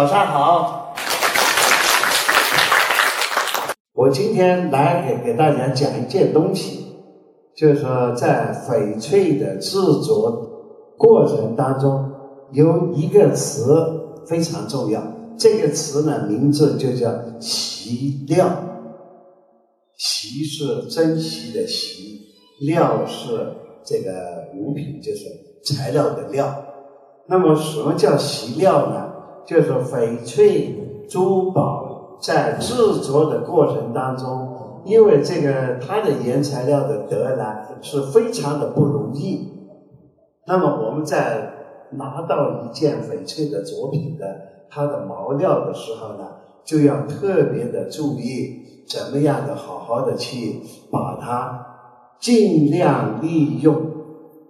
早上好，我今天来给给大家讲一件东西，就是说在翡翠的制作过程当中，有一个词非常重要，这个词呢名字就叫惜料，惜是珍惜的惜，料是这个物品，就是材料的料。那么什么叫惜料呢？就是翡翠珠宝在制作的过程当中，因为这个它的原材料的得来是非常的不容易。那么我们在拿到一件翡翠的作品的它的毛料的时候呢，就要特别的注意怎么样的好好的去把它尽量利用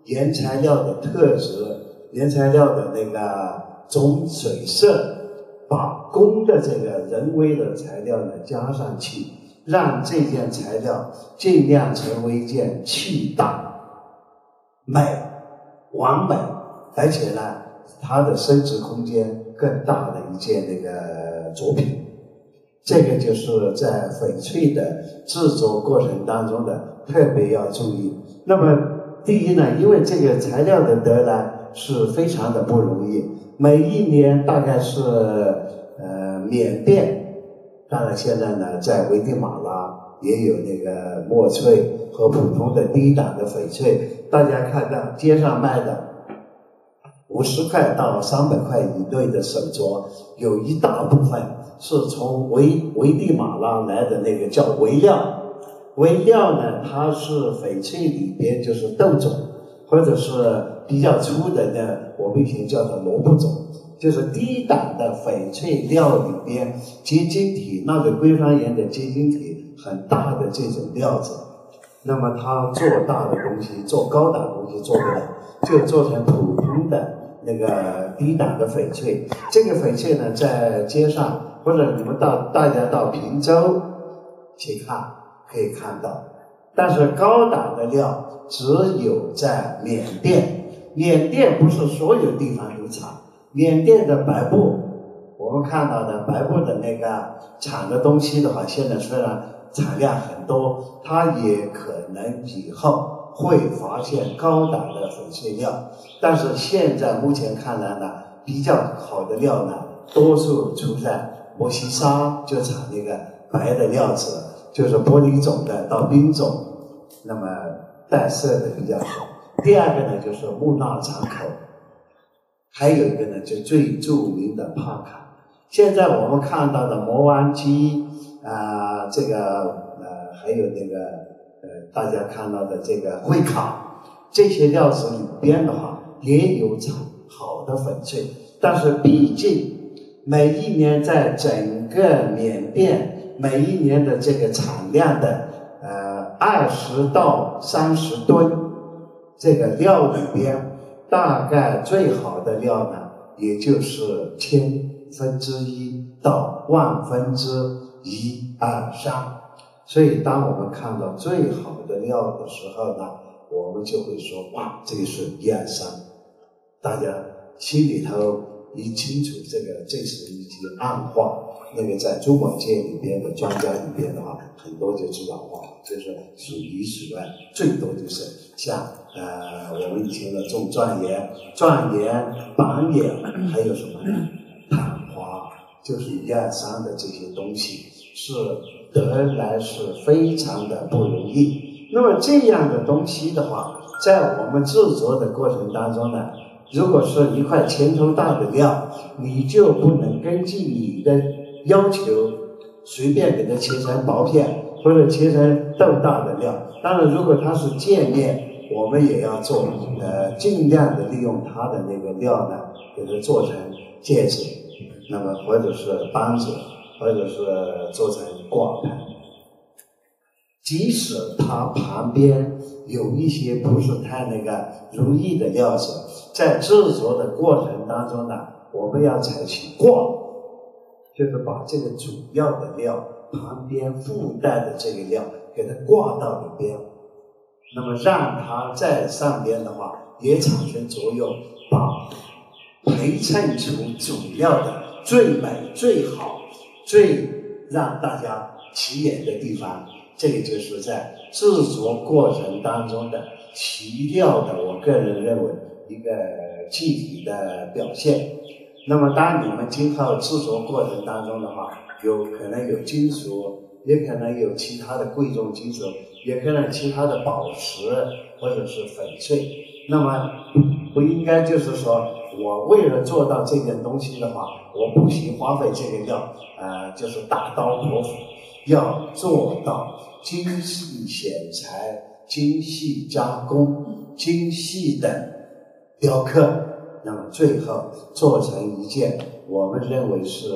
原材料的特质，原材料的那个。种水色，把工的这个人为的材料呢加上去，让这件材料尽量成为一件气大、美、完美，而且呢，它的升值空间更大的一件那个作品。这个就是在翡翠的制作过程当中的特别要注意。那么，第一呢，因为这个材料的得来是非常的不容易。每一年大概是呃缅甸，当然现在呢在危地马拉也有那个墨翠和普通的低档的翡翠，大家看到街上卖的五十块到三百块一对的手镯，有一大部分是从危危地马拉来的那个叫微料，微料呢它是翡翠里边就是豆种或者是。比较粗的呢，我们以前叫做萝卜种，就是低档的翡翠料里边结晶体，那个硅方岩的结晶体很大的这种料子，那么它做大的东西，做高档东西做不了，就做成普通的那个低档的翡翠。这个翡翠呢，在街上或者你们到大家到平洲去看可以看到，但是高档的料只有在缅甸。缅甸不是所有地方都产，缅甸的白布，我们看到的白布的那个产的东西的话，现在虽然产量很多，它也可能以后会发现高档的翡翠料，但是现在目前看来呢，比较好的料呢，多数出在摩西沙就产那个白的料子，就是玻璃种的到冰种，那么带色的比较好。第二个呢，就是木纳敞口，还有一个呢，就最著名的帕卡。现在我们看到的磨湾基啊，这个呃，还有那个呃，大家看到的这个会卡，这些料子里边的话，也有产好的翡翠，但是毕竟每一年在整个缅甸，每一年的这个产量的呃二十到三十吨。这个料里边，大概最好的料呢，也就是千分之一到万分之一二三。所以，当我们看到最好的料的时候呢，我们就会说：哇，这个是一二三。大家心里头一清楚，这个这是一句暗话。那个在珠宝界里边的专家里边的话，很多就知道哇，就是数一数二，最多就是像呃我们以前的种钻岩、钻岩、板岩，还有什么呢？探花，就是一二三的这些东西，是得来是非常的不容易。那么这样的东西的话，在我们制作的过程当中呢，如果是一块拳头大的料，你就不能根据你的。要求随便给它切成薄片，或者切成豆大的料。当然，如果它是戒面，我们也要做，呃，尽量的利用它的那个料呢，给它做成戒指，那么或者是扳子，或者是做成挂盘。即使它旁边有一些不是太那个如意的料子，在制作的过程当中呢，我们要采取挂。就是把这个主要的料旁边附带的这个料给它挂到里边，那么让它在上边的话也产生作用，把陪衬出主要的最美、最好、最让大家起眼的地方，这个就是在制作过程当中的提料的。我个人认为一个具体的表现。那么，当你们今后制作过程当中的话，有可能有金属，也可能有其他的贵重金属，也可能其他的宝石或者是翡翠。那么，不应该就是说我为了做到这件东西的话，我不惜花费这个叫呃，就是大刀阔斧，要做到精细剪裁、精细加工、精细的雕刻。那么最后做成一件我们认为是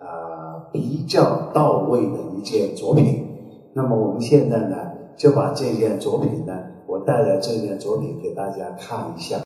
啊比较到位的一件作品。那么我们现在呢就把这件作品呢，我带来这件作品给大家看一下。